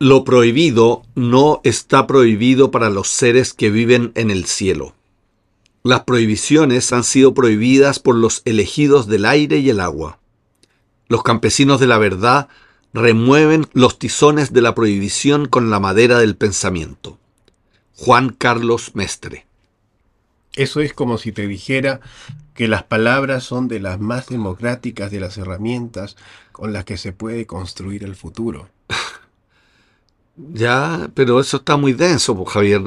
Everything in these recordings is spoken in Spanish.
Lo prohibido no está prohibido para los seres que viven en el cielo. Las prohibiciones han sido prohibidas por los elegidos del aire y el agua. Los campesinos de la verdad remueven los tizones de la prohibición con la madera del pensamiento. Juan Carlos Mestre. Eso es como si te dijera que las palabras son de las más democráticas de las herramientas con las que se puede construir el futuro. Ya, pero eso está muy denso, pues, Javier.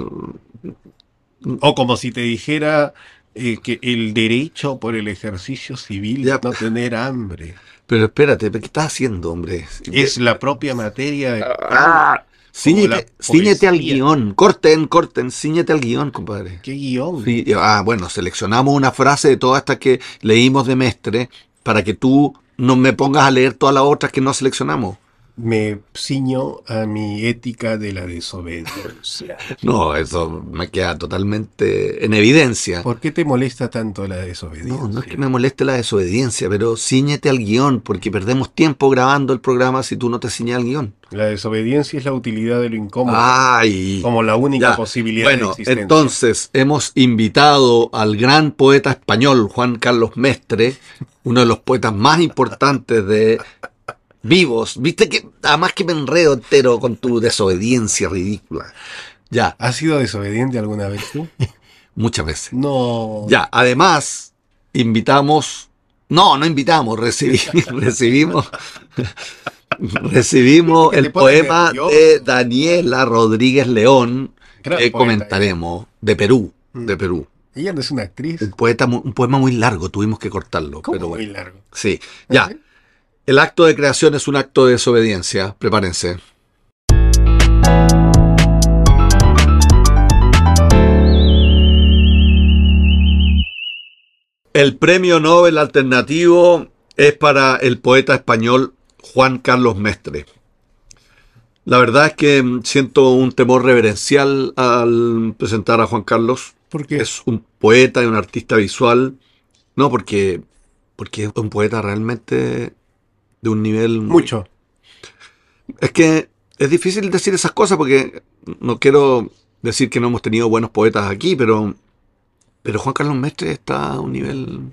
O como si te dijera eh, que el derecho por el ejercicio civil Ya. no tener hambre. Pero espérate, ¿qué estás haciendo, hombre? Es la propia materia de... Ah, al guion. Corten, corten, cíñete al guion, compadre. ¿Qué guion? Sí, ah, bueno, seleccionamos una frase de todas estas que leímos de Mestre para que tú no me pongas a leer todas las otras que no seleccionamos. Me ciño a mi ética de la desobediencia. No, eso me queda totalmente en evidencia. ¿Por qué te molesta tanto la desobediencia? No, no es que me moleste la desobediencia, pero ciñete al guion, porque perdemos tiempo grabando el programa si tú no te ciñes al guion. La desobediencia es la utilidad de lo incómodo, Ay, como la única ya. posibilidad de Bueno, existencia. entonces hemos invitado al gran poeta español Juan Carlos Mestre, uno de los poetas más importantes de vivos. Viste que además que me enredo entero con tu desobediencia ridícula. Ya, ¿Has sido desobediente alguna vez tú? muchas veces. No. Ya, además invitamos, no, no invitamos, recibi- recibimos, recibimos que el poema de Daniela Rodríguez León que comentaremos de Perú, Mm. de Perú. Ella no es una actriz. Un, poeta, un poema muy largo, tuvimos que cortarlo. ¿Cómo pero muy bueno. largo? Sí, ya. El acto de creación es un acto de desobediencia. Prepárense. El premio Nobel alternativo es para el poeta español Juan Carlos Mestre. La verdad es que mm, siento un temor reverencial al presentar a Juan Carlos. ¿Por qué? Es un poeta y un artista visual. No, porque, porque es un poeta realmente de un nivel... muy- Mucho. Es que es difícil decir esas cosas porque no quiero decir que no hemos tenido buenos poetas aquí, pero, pero Juan Carlos Mestre está a un nivel...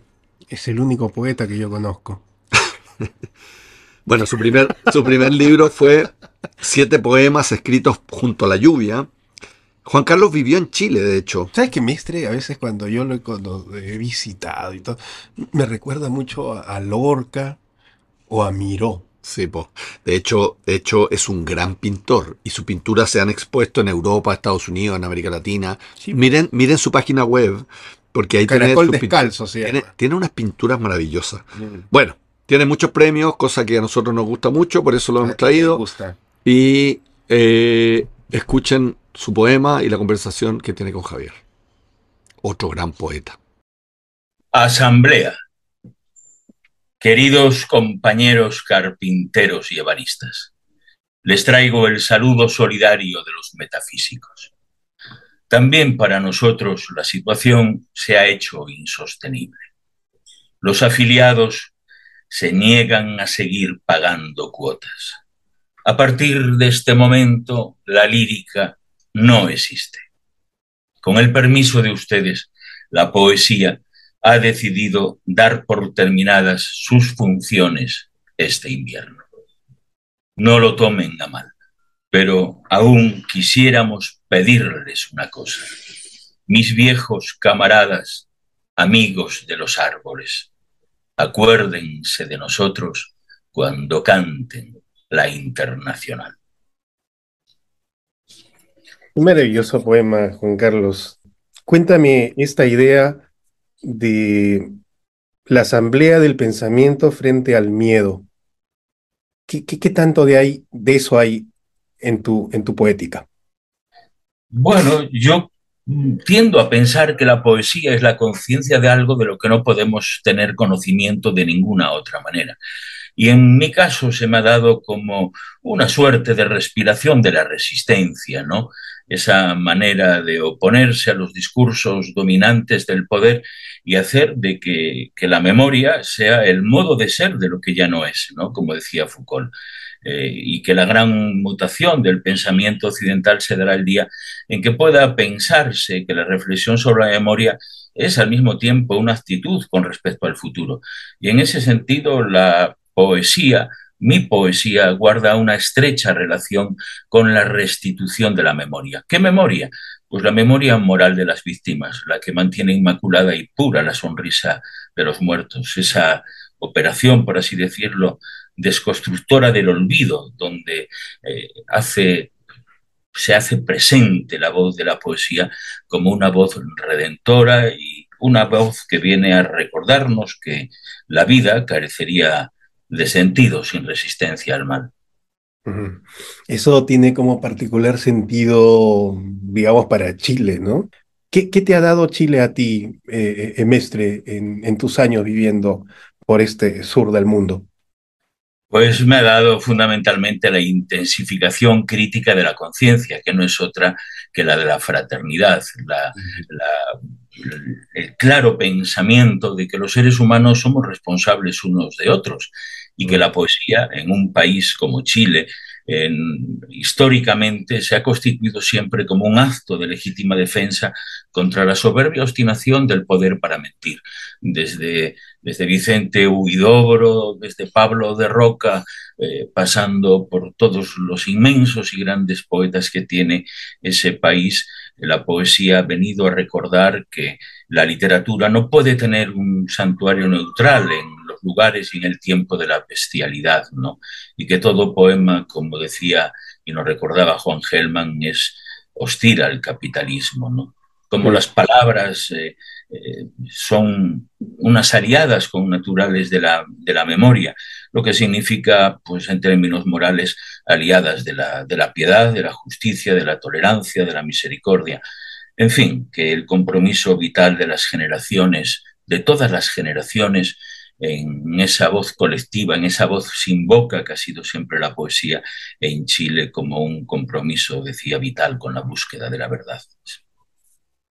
Es el único poeta que yo conozco. Bueno, su primer, su primer libro fue Siete poemas escritos junto a la lluvia. Juan Carlos vivió en Chile, de hecho. ¿Sabes que Mestre, a veces cuando yo lo he, cuando he visitado y todo, me recuerda mucho a, a Lorca o a Miró? Sí, po. De hecho, de hecho, es un gran pintor y sus pinturas se han expuesto en Europa, Estados Unidos, en América Latina. Sí. Miren, miren su página web, porque ahí tiene, descalzo se tiene, unas pinturas maravillosas. Mm. Bueno, tiene muchos premios, cosa que a nosotros nos gusta mucho, por eso lo hemos Me traído. gusta. Y eh, escuchen su poema y la conversación que tiene con Javier. Otro gran poeta. Asamblea. Queridos compañeros carpinteros y ebanistas, les traigo el saludo solidario de los metafísicos. También para nosotros la situación se ha hecho insostenible. Los afiliados se niegan a seguir pagando cuotas. A partir de este momento, la lírica no existe. Con el permiso de ustedes, la poesía ha decidido dar por terminadas sus funciones este invierno. No lo tomen a mal, pero aún quisiéramos pedirles una cosa. Mis viejos camaradas, amigos de los árboles, acuérdense de nosotros cuando canten la internacional. Un maravilloso poema, Juan Carlos. Cuéntame esta idea de la asamblea del pensamiento frente al miedo. ¿Qué, qué- qué tanto de, ahí, de eso hay en tu, en tu poética? Bueno, yo mm, tiendo a pensar que la poesía es la conciencia de algo de lo que no podemos tener conocimiento de ninguna otra manera. Y en mi caso se me ha dado como una suerte de respiración de la resistencia, ¿no? Esa manera de oponerse a los discursos dominantes del poder y hacer de que, que la memoria sea el modo de ser de lo que ya no es, ¿no? Como decía Foucault. eh, y que la gran mutación del pensamiento occidental se dará el día en que pueda pensarse que la reflexión sobre la memoria es al mismo tiempo una actitud con respecto al futuro. Y en ese sentido, la poesía, mi poesía, guarda una estrecha relación con la restitución de la memoria. ¿Qué memoria? Pues la memoria moral de las víctimas, la que mantiene inmaculada y pura la sonrisa de los muertos, esa operación, por así decirlo, desconstructora del olvido, donde eh, hace, se hace presente la voz de la poesía como una voz redentora y una voz que viene a recordarnos que la vida carecería de sentido sin resistencia al mal. Eso tiene como particular sentido, digamos, para Chile, ¿no? ¿Qué, te ha dado Chile a ti, eh, eh Mestre, en, tus años viviendo por este sur del mundo? Pues me ha dado fundamentalmente la intensificación crítica de la conciencia, que no es otra que la de la fraternidad, el claro pensamiento de que los seres humanos somos responsables unos de otros y que la poesía en un país como Chile, históricamente se ha constituido siempre como un acto de legítima defensa contra la soberbia obstinación del poder para mentir. Desde, desde Vicente Huidobro, desde Pablo de Roca, eh, pasando por todos los inmensos y grandes poetas que tiene ese país, la poesía ha venido a recordar que la literatura no puede tener un santuario neutral en lugares y en el tiempo de la bestialidad, ¿no? Y que todo poema, como decía y nos recordaba Juan Gelman, es hostil al capitalismo, ¿no? Como las palabras eh, eh, son unas aliadas con naturales de la, de la memoria, lo que significa, pues en términos morales, aliadas de la, de la piedad, de la justicia, de la tolerancia, de la misericordia. En fin, que el compromiso vital de las generaciones, de todas las generaciones, en esa voz colectiva, en esa voz sin boca que ha sido siempre la poesía en Chile como un compromiso, decía, vital con la búsqueda de la verdad.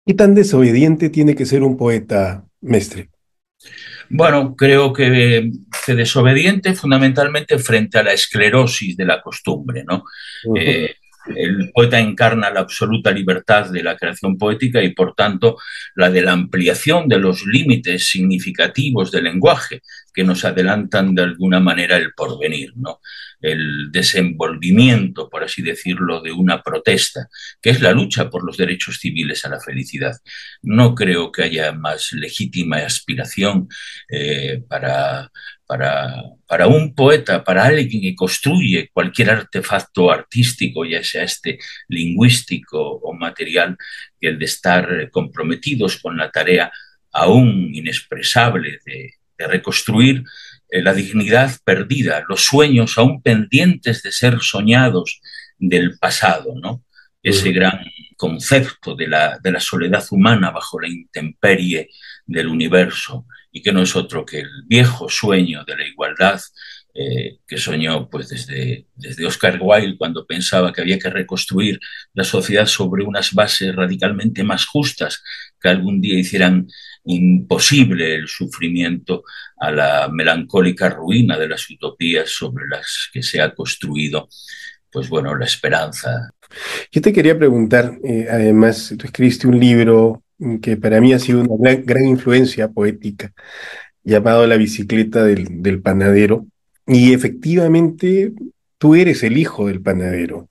¿Qué tan desobediente tiene que ser un poeta, Mestre? Bueno, creo que, desobediente fundamentalmente frente a la esclerosis de la costumbre, ¿no? El poeta encarna la absoluta libertad de la creación poética y, por tanto, la de la ampliación de los límites significativos del lenguaje que nos adelantan de alguna manera el porvenir, ¿no? el desenvolvimiento, por así decirlo, de una protesta, que es la lucha por los derechos civiles a la felicidad. No creo que haya más legítima aspiración eh, para para, un poeta, para alguien que construye cualquier artefacto artístico, ya sea este lingüístico o material, que el de estar comprometidos con la tarea aún inexpresable de, reconstruir eh, la dignidad perdida, los sueños aún pendientes de ser soñados del pasado, ¿no? Ese gran concepto de la, de la soledad humana bajo la intemperie del universo y que no es otro que el viejo sueño de la igualdad eh, que soñó pues desde, desde Oscar Wilde cuando pensaba que había que reconstruir la sociedad sobre unas bases radicalmente más justas que algún día hicieran imposible el sufrimiento a la melancólica ruina de las utopías sobre las que se ha construido pues bueno, la esperanza. Yo te quería preguntar, eh, además, tú escribiste un libro que para mí ha sido una gran, influencia poética, llamado La bicicleta del, panadero. Y efectivamente, tú eres el hijo del panadero.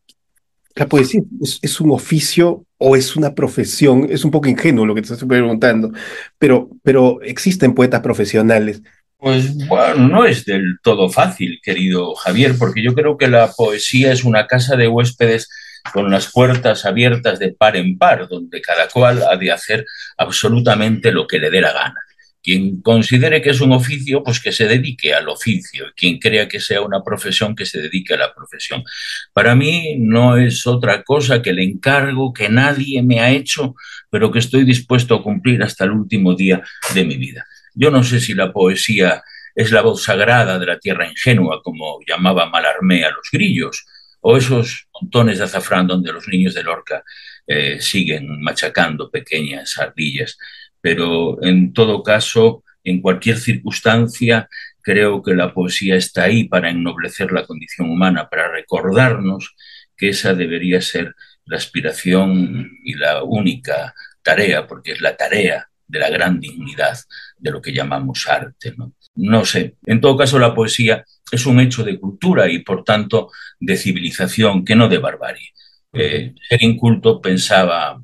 La poesía es, un oficio o es una profesión, es un poco ingenuo lo que te estoy preguntando, pero, pero existen poetas profesionales. Pues bueno, no es del todo fácil, querido Javier, porque yo creo que la poesía es una casa de huéspedes con las puertas abiertas de par en par, donde cada cual ha de hacer absolutamente lo que le dé la gana. Quien considere que es un oficio, pues que se dedique al oficio. Quien crea que sea una profesión, que se dedique a la profesión. Para mí no es otra cosa que el encargo que nadie me ha hecho, pero que estoy dispuesto a cumplir hasta el último día de mi vida. Yo no sé si la poesía es la voz sagrada de la tierra ingenua, como llamaba Malarmé a los grillos, o esos montones de azafrán donde los niños de Lorca eh, siguen machacando pequeñas ardillas. Pero en todo caso, en cualquier circunstancia, creo que la poesía está ahí para ennoblecer la condición humana, para recordarnos que esa debería ser la aspiración y la única tarea, porque es la tarea de la gran dignidad de lo que llamamos arte. ¿no? sé, en todo caso la poesía es un hecho de cultura y por tanto de civilización, que no de barbarie. Eh, ser inculto pensaba,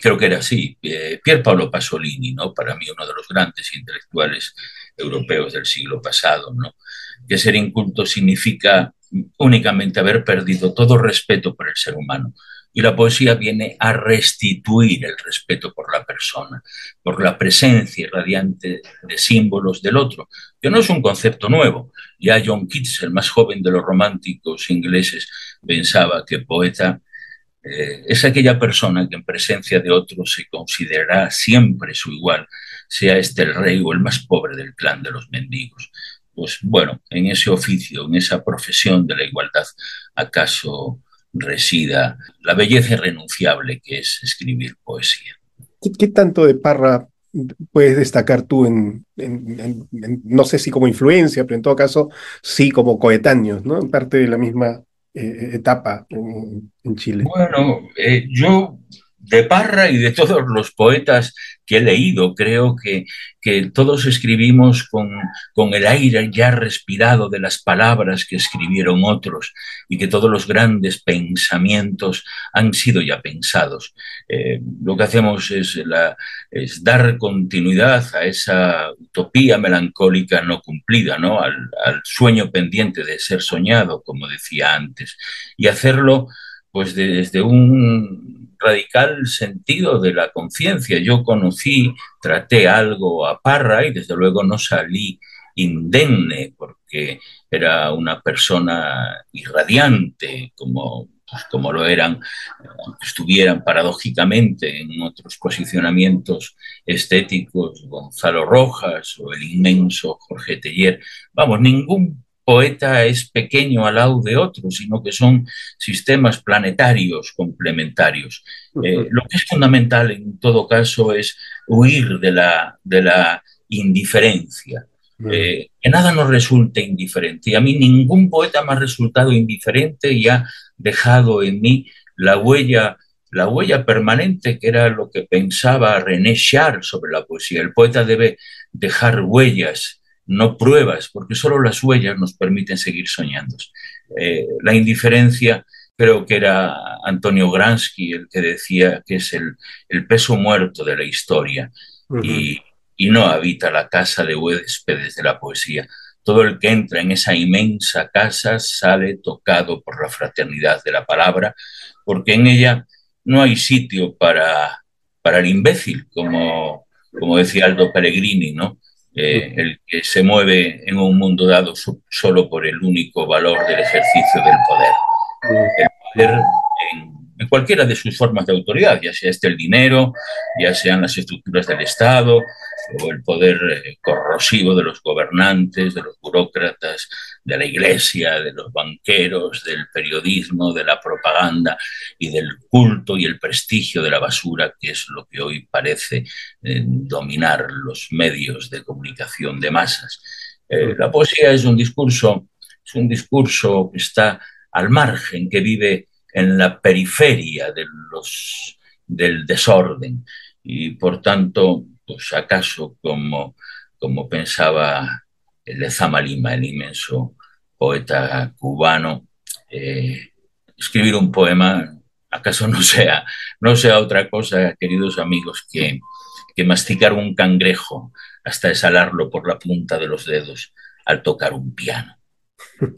creo que era así, eh, Pier Paolo Pasolini, ¿no? para mí uno de los grandes intelectuales europeos del siglo pasado, ¿no? que ser inculto significa únicamente haber perdido todo respeto por el ser humano, y la poesía viene a restituir el respeto por la persona, por la presencia radiante de símbolos del otro, que no es un concepto nuevo. Ya John Keats, el más joven de los románticos ingleses, pensaba que poeta eh, es aquella persona que en presencia de otro se considerará siempre su igual, sea este el rey o el más pobre del clan de los mendigos. Pues bueno, en ese oficio, en esa profesión de la igualdad, ¿acaso resida la belleza irrenunciable que es escribir poesía. ¿Qué, tanto de Parra puedes destacar tú en, no sé si como influencia, pero en todo caso sí como coetáneos, ¿no? En parte de la misma eh, etapa en, Chile. Bueno, eh, yo de Parra y de todos los poetas que he leído. Creo que, que todos escribimos con, con, el aire ya respirado de las palabras que escribieron otros y que todos los grandes pensamientos han sido ya pensados. Eh, lo que hacemos es, la, es, dar continuidad a esa utopía melancólica no cumplida, ¿no? Al, al sueño pendiente de ser soñado, como decía antes, y hacerlo pues desde un radical sentido de la conciencia. Yo conocí, traté algo a Parra y desde luego no salí indemne porque era una persona irradiante como, pues, como lo eran, estuvieran paradójicamente en otros posicionamientos estéticos, Gonzalo Rojas o el inmenso Jorge Teller. Vamos, ningún poeta es pequeño al lado de otro, sino que son sistemas planetarios complementarios. Eh, lo que es fundamental en todo caso es huir de la, de la indiferencia. Eh, que nada nos resulte indiferente. Y a mí ningún poeta me ha resultado indiferente y ha dejado en mí la huella, la huella permanente que era lo que pensaba René Char sobre la poesía. El poeta debe dejar huellas no pruebas, porque solo las huellas nos permiten seguir soñando. Eh, la indiferencia, creo que era Antonio Gransky el que decía que es el, peso muerto de la historia y, no habita la casa de huéspedes de la poesía. Todo el que entra en esa inmensa casa sale tocado por la fraternidad de la palabra, porque en ella no hay sitio para, para el imbécil, como, como decía Aldo Pellegrini, ¿no? Eh, el que se mueve en un mundo dado solo por el único valor del ejercicio del poder. El poder en, en, cualquiera de sus formas de autoridad, ya sea este el dinero, ya sean las estructuras del Estado, o el poder eh, corrosivo de los gobernantes, de los burócratas, de la iglesia, de los banqueros, del periodismo, de la propaganda y del culto y el prestigio de la basura, que es lo que hoy parece eh, dominar los medios de comunicación de masas. Eh, la poesía es un discurso, es un discurso que está al margen, que vive en la periferia de los, del desorden y por tanto pues acaso como, como pensaba Lezama Lima, el inmenso poeta cubano, eh, escribir un poema, acaso no sea, no sea otra cosa, queridos amigos, que, que masticar un cangrejo hasta exhalarlo por la punta de los dedos al tocar un piano.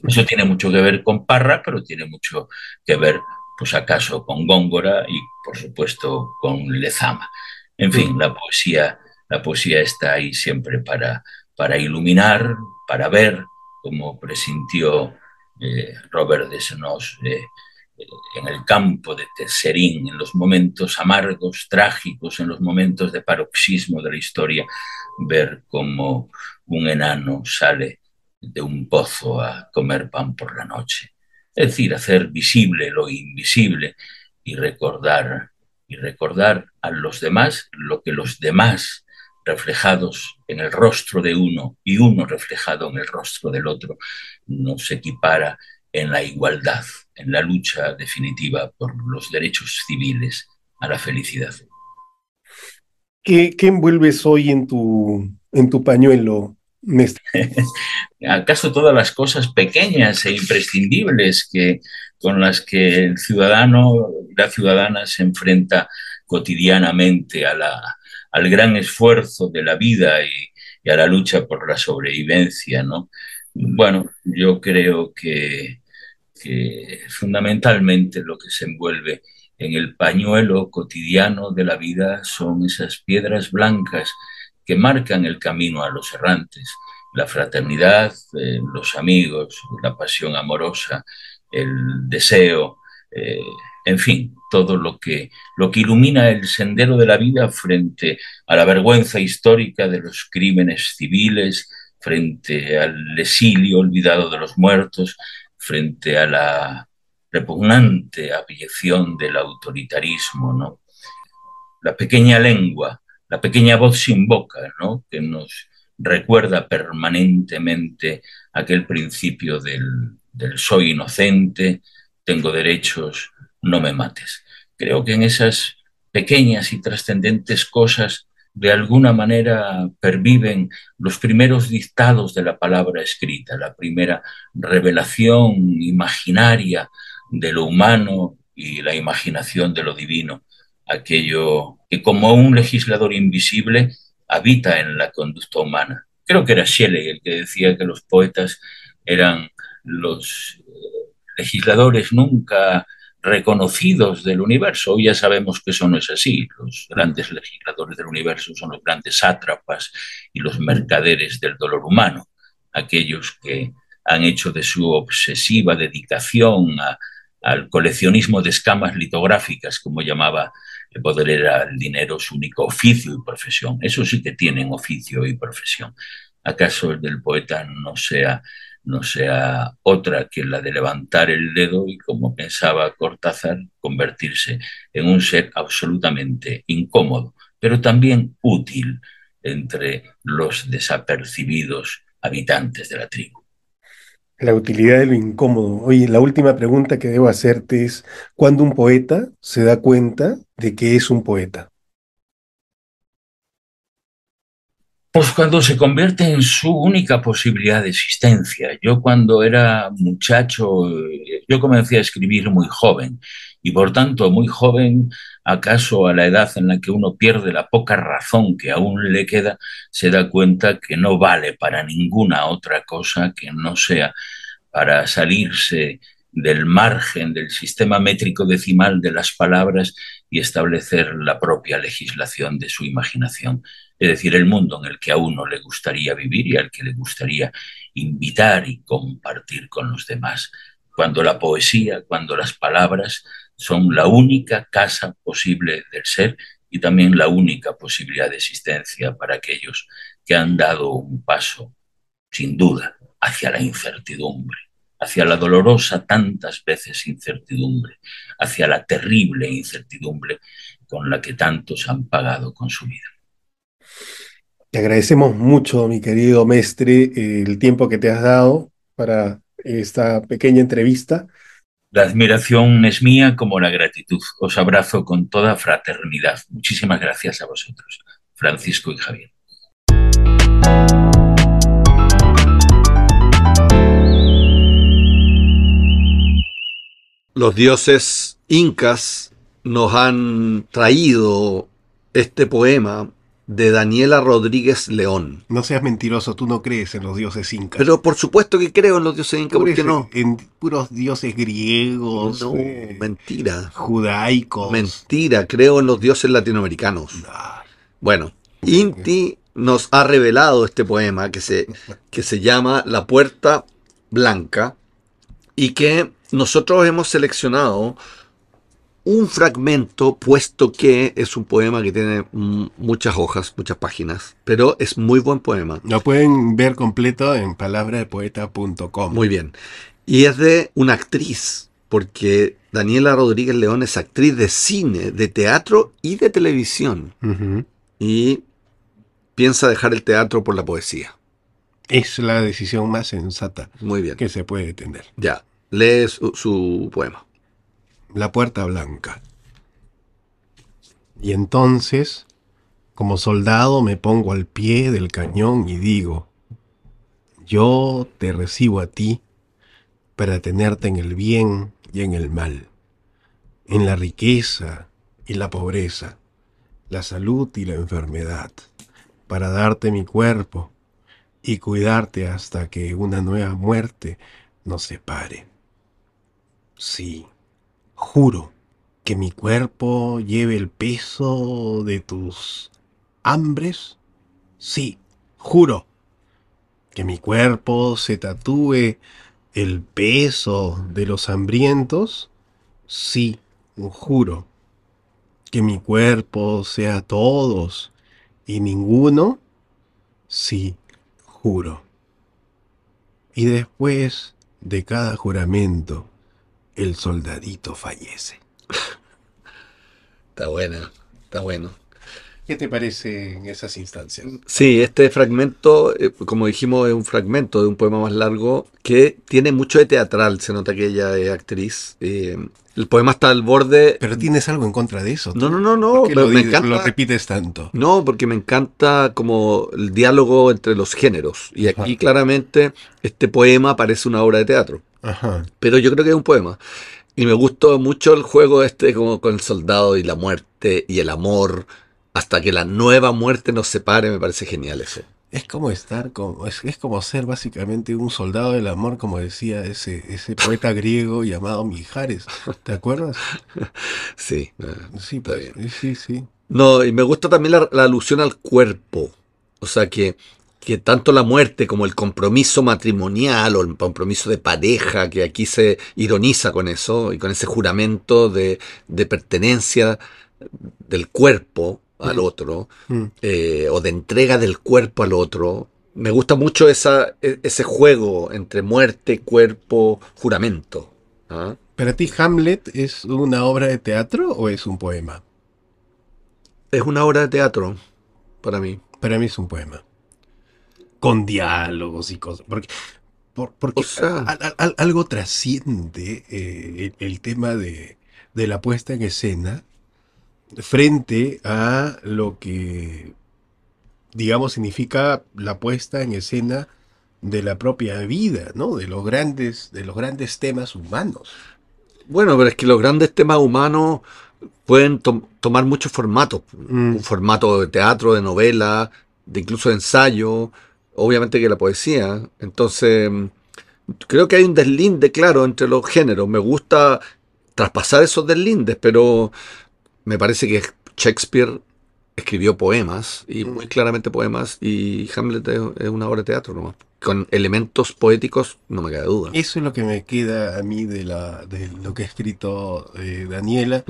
Eso tiene mucho que ver con Parra, pero tiene mucho que ver, pues acaso, con Góngora y, por supuesto, con Lezama. En fin, la poesía, la poesía está ahí siempre para, para iluminar, para ver, como presintió eh, Robert Desnos eh, en el campo de Tesserín, en los momentos amargos, trágicos, en los momentos de paroxismo de la historia, ver cómo un enano sale de un pozo a comer pan por la noche. Es decir, hacer visible lo invisible y recordar y recordar a los demás lo que los demás reflejados en el rostro de uno y uno reflejado en el rostro del otro, nos equipara en la igualdad, en la lucha definitiva por los derechos civiles a la felicidad. ¿Qué, envuelves hoy en tu, en tu pañuelo, ¿Acaso todas las cosas pequeñas e imprescindibles que, con las que el ciudadano, la ciudadana se enfrenta cotidianamente a la, al gran esfuerzo de la vida y, y, a la lucha por la sobrevivencia, ¿no? Bueno, yo creo que, que fundamentalmente lo que se envuelve en el pañuelo cotidiano de la vida son esas piedras blancas que marcan el camino a los errantes, la fraternidad, eh, los amigos, la pasión amorosa, el deseo, eh, en fin, todo lo que, lo que ilumina el sendero de la vida frente a la vergüenza histórica de los crímenes civiles, frente al exilio olvidado de los muertos, frente a la repugnante abyección del autoritarismo, ¿no? La pequeña lengua, la pequeña voz sin boca, ¿no? Que nos recuerda permanentemente aquel principio del, del soy inocente, tengo derechos, no me mates. Creo que en esas pequeñas y trascendentes cosas de alguna manera perviven los primeros dictados de la palabra escrita, la primera revelación imaginaria de lo humano y la imaginación de lo divino, aquello que como un legislador invisible habita en la conducta humana. Creo que era Shelley el que decía que los poetas eran los eh, legisladores nunca reconocidos del universo. Hoy ya sabemos que eso no es así. Los grandes legisladores del universo son los grandes sátrapas y los mercaderes del dolor humano, aquellos que han hecho de su obsesiva dedicación al coleccionismo de escamas litográficas, como llamaba poder era el dinero su único oficio y profesión. Eso sí que tienen oficio y profesión. ¿Acaso el del poeta no sea no sea otra que la de levantar el dedo y, como pensaba Cortázar, convertirse en un ser absolutamente incómodo, pero también útil entre los desapercibidos habitantes de la tribu. La utilidad de lo incómodo. Oye, la última pregunta que debo hacerte es, ¿cuándo un poeta se da cuenta de que es un poeta? Pues cuando se convierte en su única posibilidad de existencia. Yo cuando era muchacho, yo comencé a escribir muy joven y por tanto muy joven, acaso a la edad en la que uno pierde la poca razón que aún le queda, se da cuenta que no vale para ninguna otra cosa que no sea para salirse del margen del sistema métrico decimal de las palabras y establecer la propia legislación de su imaginación es decir, el mundo en el que a uno le gustaría vivir y al que le gustaría invitar y compartir con los demás. Cuando la poesía, cuando las palabras son la única casa posible del ser y también la única posibilidad de existencia para aquellos que han dado un paso, sin duda, hacia la incertidumbre, hacia la dolorosa tantas veces incertidumbre, hacia la terrible incertidumbre con la que tantos han pagado con su vida. Te agradecemos mucho, mi querido Mestre, el tiempo que te has dado para esta pequeña entrevista. La admiración es mía como la gratitud. Os abrazo con toda fraternidad. Muchísimas gracias a vosotros, Francisco y Javier. Los dioses incas nos han traído este poema de Daniela Rodríguez León. No seas mentiroso, tú no crees en los dioses incas. Pero por supuesto que creo en los dioses incas, ¿por qué no? En puros dioses griegos. No, eh, mentira. Judaicos. Mentira, creo en los dioses latinoamericanos. Bueno, Inti nos ha revelado este poema que se, que se llama La Puerta Blanca y que nosotros hemos seleccionado un fragmento, puesto que es un poema que tiene muchas hojas, muchas páginas, pero es muy buen poema. Lo pueden ver completo en palabradepoeta.com. Muy bien. Y es de una actriz, porque Daniela Rodríguez León es actriz de cine, de teatro y de televisión. Y piensa dejar el teatro por la poesía. Es la decisión más sensata Muy bien. que se puede tener. Ya, lee su, su poema. La puerta blanca. Y entonces, como soldado, me pongo al pie del cañón y digo, yo te recibo a ti para tenerte en el bien y en el mal, en la riqueza y la pobreza, la salud y la enfermedad, para darte mi cuerpo y cuidarte hasta que una nueva muerte nos separe. Sí, juro que mi cuerpo lleve el peso de tus hambres. Sí, juro que mi cuerpo se tatúe el peso de los hambrientos. Sí, juro que mi cuerpo sea todos y ninguno. Sí, juro. Y después de cada juramento, el soldadito fallece. Está buena, está bueno. ¿Qué te parece en esas instancias? Sí, este fragmento, eh, como dijimos, es un fragmento de un poema más largo que tiene mucho de teatral. Se nota que ella es actriz. eh, el poema está al borde. Pero tienes algo en contra de eso. No, no, no, ¿Por no. qué Me, lo, me di- encanta. lo repites tanto? No, porque me encanta como el diálogo entre los géneros. Y aquí Ajá. claramente este poema parece una obra de teatro. Ajá. Pero yo creo que es un poema. Y me gustó mucho el juego este como con el soldado y la muerte y el amor. Hasta que la nueva muerte nos separe, me parece genial eso. Es como estar como, es, es como ser básicamente un soldado del amor, como decía ese, ese poeta griego llamado Mijares. ¿Te acuerdas? Sí. Sí, Está pues, sí, sí. No, y me gusta también la, la alusión al cuerpo. O sea, que, que tanto la muerte como el compromiso matrimonial o el compromiso de pareja, que aquí se ironiza con eso y con ese juramento de, de pertenencia del cuerpo al Ujú. otro, Mm. eh, o de entrega del cuerpo al otro. Me gusta mucho esa, e- ese juego entre muerte, cuerpo, juramento. ¿ah? ¿Para ti Hamlet es una obra de teatro o es un poema? Es una obra de teatro para mí. Para mí es un poema. Con diálogos y cosas. Porque, por- porque O sea- algo trasciende eh, el, el tema de, de la puesta en escena frente a lo que, digamos, significa la puesta en escena de la propia vida, ¿no? De los grandes, de los grandes temas humanos. Bueno, pero es que los grandes temas humanos pueden tom- tomar muchos formatos. Mm. Un formato de teatro, de novela, de incluso de ensayo, obviamente que la poesía. Entonces, mm, creo que hay un deslinde, claro, entre los géneros. Me gusta traspasar esos deslindes, pero me parece que Shakespeare escribió poemas, y muy claramente poemas, y Hamlet es, es una obra de teatro nomás. Con elementos poéticos, no me queda duda. Eso es lo que me queda a mí de, la, de lo que ha escrito eh, Daniela.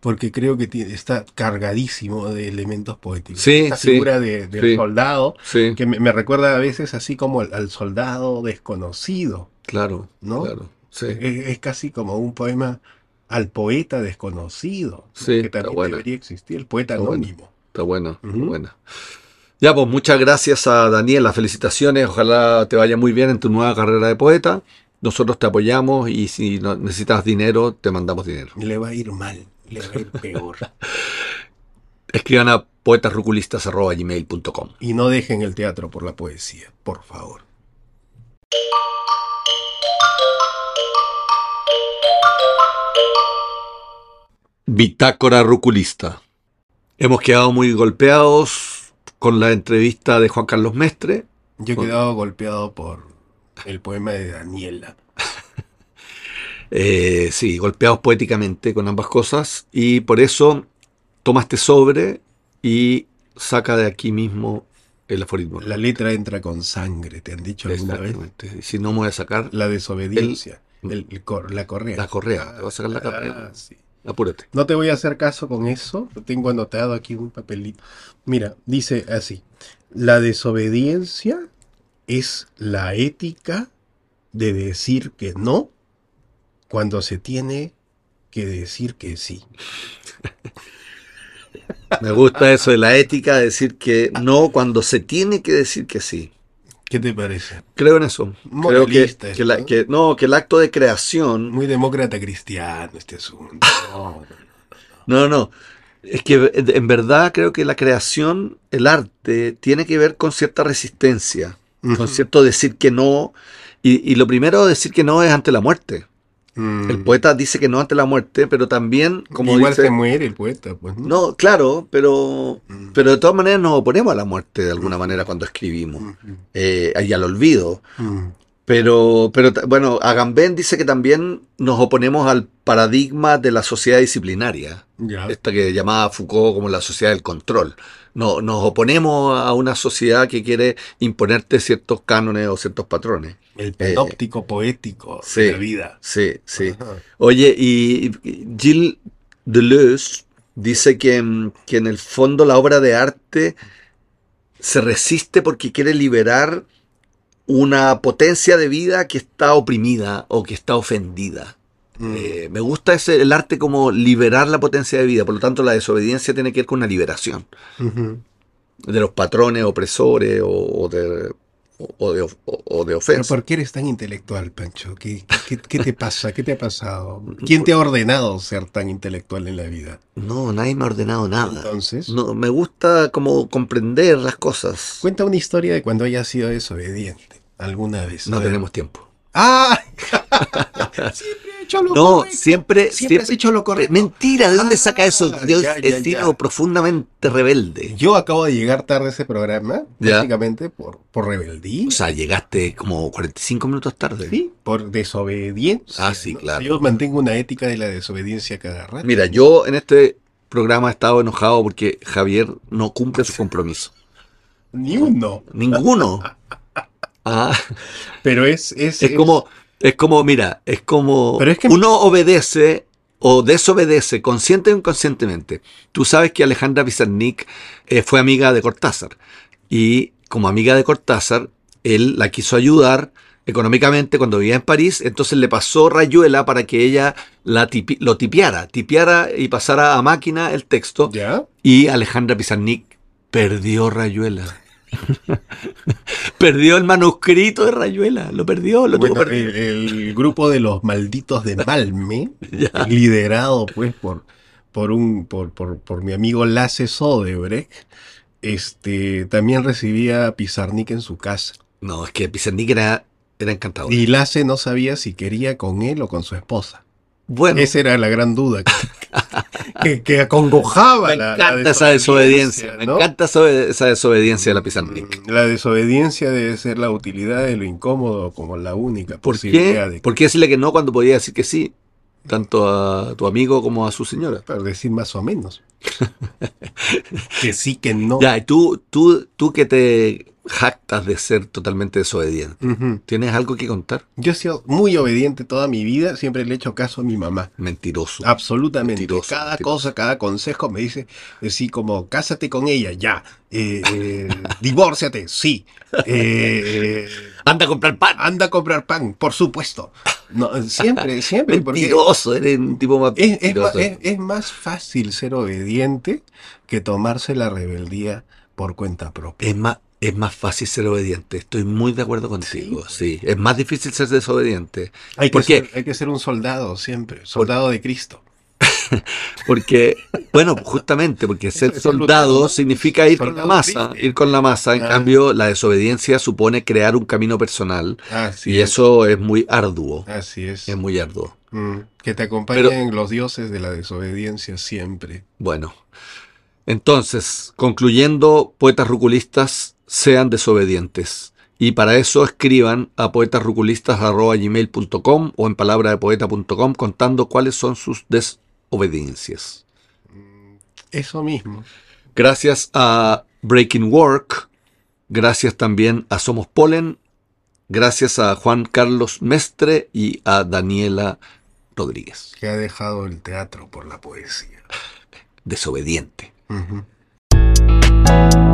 Porque creo que tiene- está cargadísimo de elementos poéticos. Sí, Esta sí, figura de- del sí. soldado, que me, me recuerda a veces así como al, al soldado desconocido, claro, ¿no? claro. Es, es casi como un poema al poeta desconocido, que está también debería existir, el poeta Está anónimo. Está buena, está Ujú. buena. Ya, pues muchas gracias a Daniela, felicitaciones, ojalá te vaya muy bien en tu nueva carrera de poeta. Nosotros te apoyamos y si necesitas dinero, te mandamos dinero. Le va a ir mal, le va a ir peor. Escriban a poetasruculistas.gmail.com. y no dejen el teatro por la poesía, por favor. Bitácora Ruculista. Hemos quedado muy golpeados con la entrevista de Juan Carlos Mestre. Yo he quedado golpeado por el poema de Daniela. Eh, sí, golpeados poéticamente con ambas cosas. Y por eso toma este sobre y saca de aquí mismo el aforismo. La letra entra con sangre, ¿te han dicho alguna vez? Si no me voy a sacar La desobediencia, el- el cor- la correa. la correa, te voy a sacar la correa. Ah, sí. Apúrate. No te voy a hacer caso con eso, lo tengo anotado aquí un papelito. Mira, dice así, la desobediencia es la ética de decir que no cuando se tiene que decir que sí. Me gusta eso de la ética, decir que no cuando se tiene que decir que sí. ¿Qué te parece? Creo en eso. Creo que, Moralista que la- esto. que- no, que el acto de creación. Muy demócrata cristiano este asunto. No, No, no. no. Es que en verdad creo que la creación, el arte, tiene que ver con cierta resistencia, con cierto decir que no. Y, y lo primero decir que no es ante la muerte. Mm. El poeta dice que no ante la muerte, pero también, como Igual dice. se muere el poeta, pues. ¿no? No, claro, pero, Mm. pero de todas maneras nos oponemos a la muerte de alguna manera cuando escribimos. Ujú. Eh, y al olvido. Mm. Pero, pero bueno, Agamben dice que también nos oponemos al paradigma de la sociedad disciplinaria, esta que llamaba Foucault como la sociedad del control. No, nos oponemos a una sociedad que quiere imponerte ciertos cánones o ciertos patrones. El panóptico poético sí. de la vida. Sí, sí. Ajá. Oye, y Gilles Deleuze dice que, mm, que en el fondo la obra de arte se resiste porque quiere liberar una potencia de vida que está oprimida o que está ofendida. Mm. Eh, me gusta ese, el arte como liberar la potencia de vida, por lo tanto la desobediencia tiene que ver con una liberación de los patrones opresores o, o de, o- de, o- de Pero ofensa. ¿por qué eres tan intelectual, Pancho? ¿Qué, qué, qué te pasa? ¿Qué te ha pasado? ¿Quién te ha ordenado ser tan intelectual en la vida? No, nadie me ha ordenado nada. Entonces, No, me gusta como comprender las cosas. cuenta una historia de cuando hayas sido desobediente alguna vez. No tenemos tiempo. ¡Ah! siempre he hecho lo No, correcto. siempre, Siempre has hecho lo correcto. Mentira, ¿de dónde Ah, saca eso? Sido ya. profundamente rebelde. Yo acabo de llegar tarde a ese programa, Ya. prácticamente por, por rebeldía. O sea, llegaste como 45 minutos tarde. Sí, por desobediencia. Ah, sí, ¿no? claro. Yo mantengo una ética de la desobediencia cada rato. Mira, yo en este programa he estado enojado porque Javier no cumple su compromiso. Ni uno. Ninguno. Ah, Pero es... Es, es como, es como, mira, es como Pero es que- uno obedece o desobedece consciente o inconscientemente. Tú sabes que Alejandra Pizarnik eh, fue amiga de Cortázar y como amiga de Cortázar, él la quiso ayudar económicamente cuando vivía en París, entonces le pasó Rayuela para que ella la tipi- lo tipiara, tipiara y pasara a máquina el texto ¿Ya? y Alejandra Pizarnik perdió Rayuela. perdió el manuscrito de Rayuela, lo perdió, lo tuvo Bueno, perdido. el, el grupo de los malditos de Malme, liderado pues por, por un por, por, por mi amigo Lasse Sodebrecht, este, también recibía a Pizarnik en su casa. No, es que Pizarnik era, era encantador. Y Lasse no sabía si quería con él o con su esposa. Bueno, Esa era la gran duda que, que, que acongojaba me la- la encanta esa desobediencia. Me ¿no? encanta esa, desobediencia de la Pizarnik. Mm, La desobediencia debe ser la utilidad de lo incómodo como la única ¿Por posibilidad qué? de ¿Por qué decirle que no cuando podía decir que sí? Tanto a tu amigo como a su señora. para decir más o menos. que sí, que no. Ya, y tú, tú, tú que te jactas de ser totalmente desobediente. ¿Tienes algo que contar? Yo he sido muy obediente toda mi vida, siempre le he hecho caso a mi mamá. Mentiroso. Absolutamente. Mentiroso, cada mentiroso. cosa, cada consejo me dice, así como, cásate con ella, ya. Eh, eh, divórciate, sí. Eh, eh, Anda a comprar pan. anda a comprar pan, por supuesto. No, siempre, siempre. Mentiroso, eres un tipo más es- es más fácil ser obediente que tomarse la rebeldía por cuenta propia. Es más, es más fácil ser obediente. Estoy muy de acuerdo contigo. Sí, es más difícil ser desobediente. Hay que, ¿Por qué? ser, hay que ser un soldado siempre, soldado de Cristo. Porque, bueno, justamente, porque ser es soldado significa ir con la Soldado masa, triste. ir con la masa. En Ah. cambio, la desobediencia supone crear un camino personal Así y es. eso es muy arduo. Así es. Es muy arduo. Mm, que te acompañen los dioses de la desobediencia siempre. Bueno, entonces, concluyendo, poetas ruculistas, sean desobedientes. Y para eso escriban a poetasruculistas.gmail.com o en palabradepoeta.com contando cuáles son sus desobediencias. Eso mismo. Gracias a Breaking Work, gracias también a Somos Polen, gracias a Juan Carlos Mestre y a Daniela Rodríguez. Que ha dejado el teatro por la poesía. Desobediente. Mm-hmm.